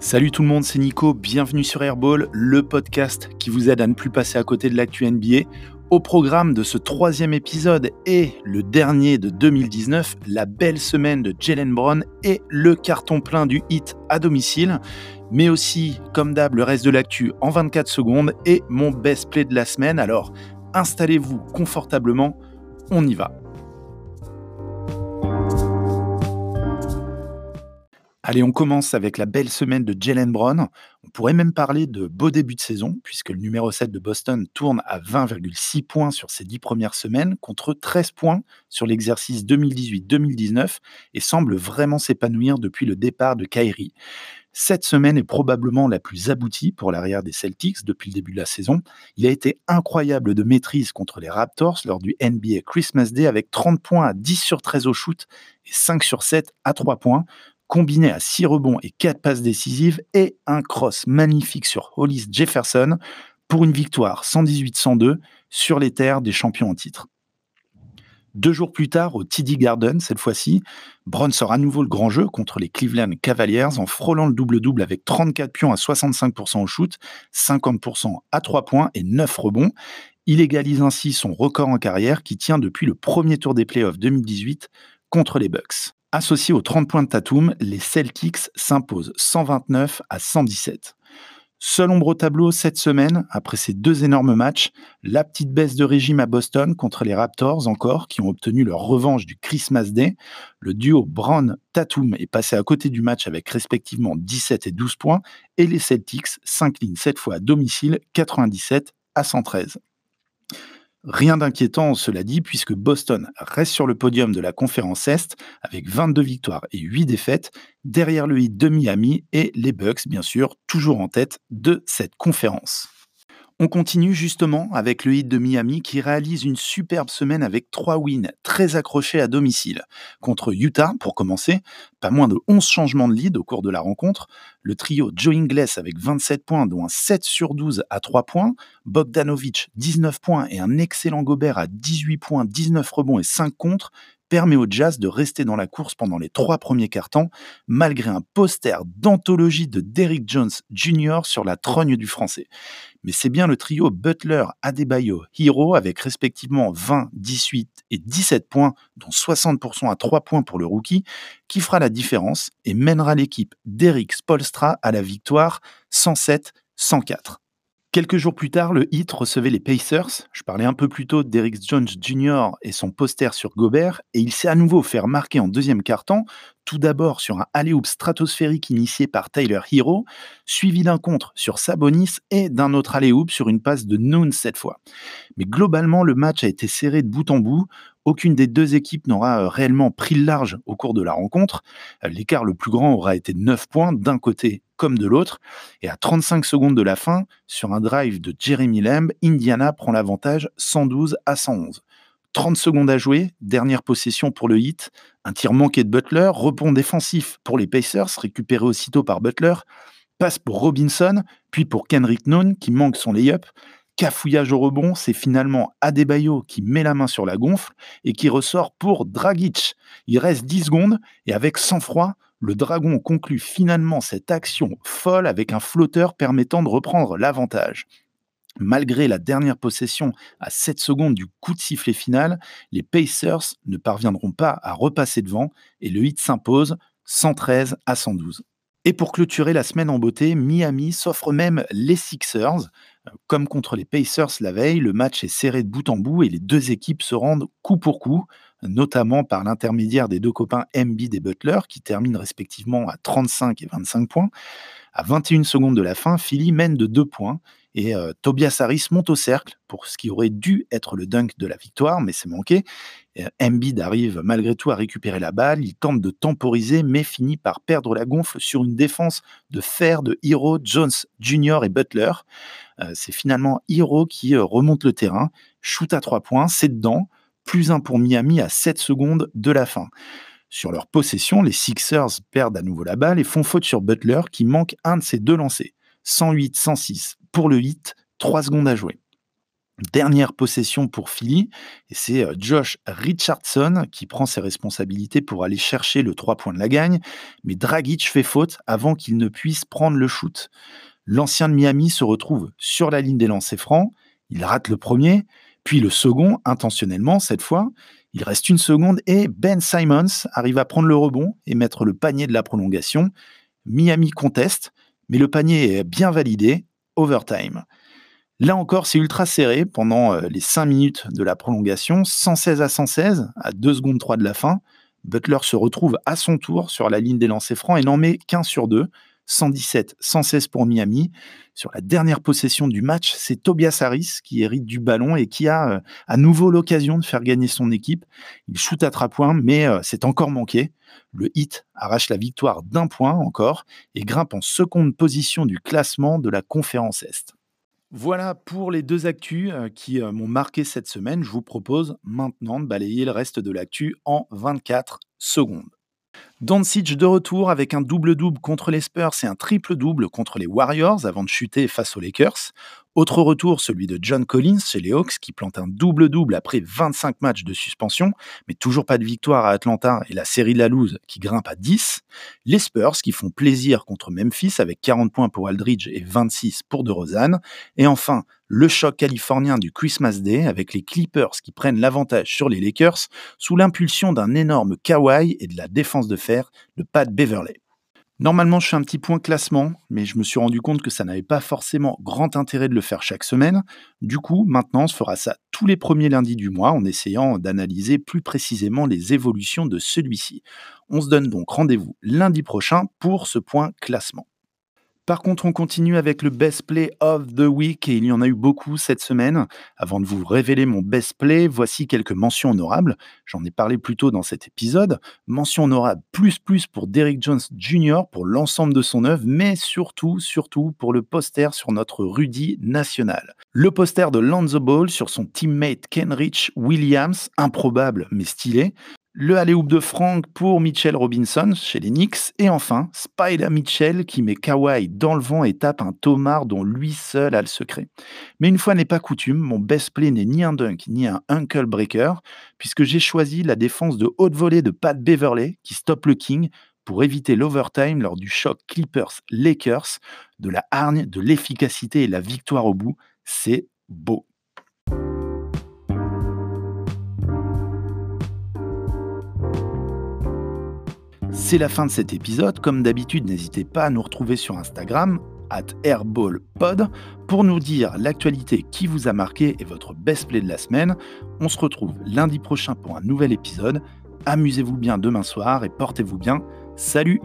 Salut tout le monde, c'est Nico, bienvenue sur Airball, le podcast qui vous aide à ne plus passer à côté de l'actu NBA. Au programme de ce troisième épisode et le dernier de 2019, la belle semaine de Jalen Brown et le carton plein du hit à domicile, mais aussi, comme d'hab, le reste de l'actu en 24 secondes et mon best play de la semaine. Alors, installez-vous confortablement, on y va. Allez, on commence avec la belle semaine de Jalen Brown. On pourrait même parler de beau début de saison, puisque le numéro 7 de Boston tourne à 20,6 points sur ses 10 premières semaines, contre 13 points sur l'exercice 2018-2019, et semble vraiment s'épanouir depuis le départ de Kyrie. Cette semaine est probablement la plus aboutie pour l'arrière des Celtics depuis le début de la saison. Il a été incroyable de maîtrise contre les Raptors lors du NBA Christmas Day avec 30 points à 10 sur 13 au shoot et 5 sur 7 à 3 points combiné à 6 rebonds et 4 passes décisives et un cross magnifique sur Hollis Jefferson pour une victoire 118-102 sur les terres des champions en titre. Deux jours plus tard, au TD Garden, cette fois-ci, Brown sort à nouveau le grand jeu contre les Cleveland Cavaliers en frôlant le double-double avec 34 pions à 65% au shoot, 50% à 3 points et 9 rebonds. Il égalise ainsi son record en carrière qui tient depuis le premier tour des playoffs 2018 contre les Bucks. Associés aux 30 points de Tatum, les Celtics s'imposent 129 à 117. Seul ombre au tableau cette semaine, après ces deux énormes matchs, la petite baisse de régime à Boston contre les Raptors encore, qui ont obtenu leur revanche du Christmas Day. Le duo Brown-Tatum est passé à côté du match avec respectivement 17 et 12 points, et les Celtics s'inclinent cette fois à domicile 97 à 113. Rien d'inquiétant, cela dit, puisque Boston reste sur le podium de la conférence Est avec 22 victoires et 8 défaites, derrière le hit de Miami et les Bucks, bien sûr, toujours en tête de cette conférence. On continue justement avec le hit de Miami qui réalise une superbe semaine avec trois wins très accrochés à domicile. Contre Utah, pour commencer, pas moins de 11 changements de lead au cours de la rencontre. Le trio Joe Ingles avec 27 points, dont un 7 sur 12 à 3 points. Bogdanovic, 19 points et un excellent Gobert à 18 points, 19 rebonds et 5 contre permet au Jazz de rester dans la course pendant les trois premiers quarts-temps, malgré un poster d'anthologie de Derrick Jones Jr. sur la trogne du français. Mais c'est bien le trio Butler, Adebayo, Hero, avec respectivement 20, 18 et 17 points, dont 60% à 3 points pour le rookie, qui fera la différence et mènera l'équipe d'Eric Spolstra à la victoire 107-104. Quelques jours plus tard, le Heat recevait les Pacers. Je parlais un peu plus tôt d'Eric Jones Jr. et son poster sur Gobert, et il s'est à nouveau fait remarquer en deuxième quart-temps, tout d'abord sur un alley-oop stratosphérique initié par Tyler Hero, suivi d'un contre sur Sabonis et d'un autre alley-oop sur une passe de Noon cette fois. Mais globalement, le match a été serré de bout en bout. Aucune des deux équipes n'aura euh, réellement pris le large au cours de la rencontre. Euh, l'écart le plus grand aura été 9 points d'un côté comme de l'autre. Et à 35 secondes de la fin, sur un drive de Jeremy Lamb, Indiana prend l'avantage 112 à 111. 30 secondes à jouer, dernière possession pour le hit, un tir manqué de Butler, rebond défensif pour les Pacers, récupéré aussitôt par Butler, passe pour Robinson, puis pour Kendrick Nunn qui manque son lay-up, cafouillage au rebond, c'est finalement Adebayo qui met la main sur la gonfle et qui ressort pour Dragic. Il reste 10 secondes et avec sang-froid, le Dragon conclut finalement cette action folle avec un flotteur permettant de reprendre l'avantage. Malgré la dernière possession à 7 secondes du coup de sifflet final, les Pacers ne parviendront pas à repasser devant et le hit s'impose 113 à 112. Et pour clôturer la semaine en beauté, Miami s'offre même les Sixers. Comme contre les Pacers la veille, le match est serré de bout en bout et les deux équipes se rendent coup pour coup notamment par l'intermédiaire des deux copains Embiid et Butler, qui terminent respectivement à 35 et 25 points. À 21 secondes de la fin, Philly mène de 2 points et euh, Tobias Harris monte au cercle pour ce qui aurait dû être le dunk de la victoire, mais c'est manqué. Euh, Embiid arrive malgré tout à récupérer la balle, il tente de temporiser, mais finit par perdre la gonfle sur une défense de fer de Hero, Jones Jr. et Butler. Euh, c'est finalement Hero qui remonte le terrain, shoot à 3 points, c'est dedans plus un pour Miami à 7 secondes de la fin. Sur leur possession, les Sixers perdent à nouveau la balle et font faute sur Butler qui manque un de ses deux lancers. 108-106 pour le hit, 3 secondes à jouer. Dernière possession pour Philly, et c'est euh, Josh Richardson qui prend ses responsabilités pour aller chercher le 3 points de la gagne, mais Dragic fait faute avant qu'il ne puisse prendre le shoot. L'ancien de Miami se retrouve sur la ligne des lancers francs, il rate le premier, puis le second, intentionnellement cette fois. Il reste une seconde et Ben Simons arrive à prendre le rebond et mettre le panier de la prolongation. Miami conteste, mais le panier est bien validé, overtime. Là encore, c'est ultra serré pendant euh, les 5 minutes de la prolongation, 116 à 116, à 2 secondes 3 de la fin. Butler se retrouve à son tour sur la ligne des lancers francs et n'en met qu'un sur deux. 117, 116 pour Miami. Sur la dernière possession du match, c'est Tobias Harris qui hérite du ballon et qui a euh, à nouveau l'occasion de faire gagner son équipe. Il shoot à trois points, mais euh, c'est encore manqué. Le hit arrache la victoire d'un point encore et grimpe en seconde position du classement de la conférence Est. Voilà pour les deux actus euh, qui m'ont marqué cette semaine. Je vous propose maintenant de balayer le reste de l'actu en 24 secondes. Doncic de retour avec un double-double contre les Spurs et un triple-double contre les Warriors avant de chuter face aux Lakers. Autre retour, celui de John Collins chez les Hawks qui plante un double-double après 25 matchs de suspension, mais toujours pas de victoire à Atlanta et la série de la loose qui grimpe à 10. Les Spurs qui font plaisir contre Memphis avec 40 points pour Aldridge et 26 pour DeRozan. Et enfin, le choc californien du Christmas Day avec les Clippers qui prennent l'avantage sur les Lakers sous l'impulsion d'un énorme Kawhi et de la défense de fer de Pat Beverley. Normalement, je fais un petit point classement, mais je me suis rendu compte que ça n'avait pas forcément grand intérêt de le faire chaque semaine. Du coup, maintenant, on se fera ça tous les premiers lundis du mois en essayant d'analyser plus précisément les évolutions de celui-ci. On se donne donc rendez-vous lundi prochain pour ce point classement. Par contre, on continue avec le Best Play of the Week et il y en a eu beaucoup cette semaine. Avant de vous révéler mon Best Play, voici quelques mentions honorables. J'en ai parlé plus tôt dans cet épisode. Mention honorable plus plus pour Derrick Jones Jr. pour l'ensemble de son œuvre, mais surtout, surtout pour le poster sur notre Rudy national. Le poster de Lonzo Ball sur son teammate Kenrich Williams, improbable mais stylé le alley-oop de Frank pour Mitchell Robinson chez les Knicks, et enfin Spider Mitchell qui met Kawhi dans le vent et tape un Tomar dont lui seul a le secret. Mais une fois n'est pas coutume, mon best play n'est ni un dunk ni un Uncle Breaker, puisque j'ai choisi la défense de haute volée de Pat Beverley qui stoppe le King pour éviter l'overtime lors du choc Clippers-Lakers, de la hargne, de l'efficacité et la victoire au bout. C'est beau. C'est la fin de cet épisode. Comme d'habitude, n'hésitez pas à nous retrouver sur Instagram, at airballpod, pour nous dire l'actualité qui vous a marqué et votre best play de la semaine. On se retrouve lundi prochain pour un nouvel épisode. Amusez-vous bien demain soir et portez-vous bien. Salut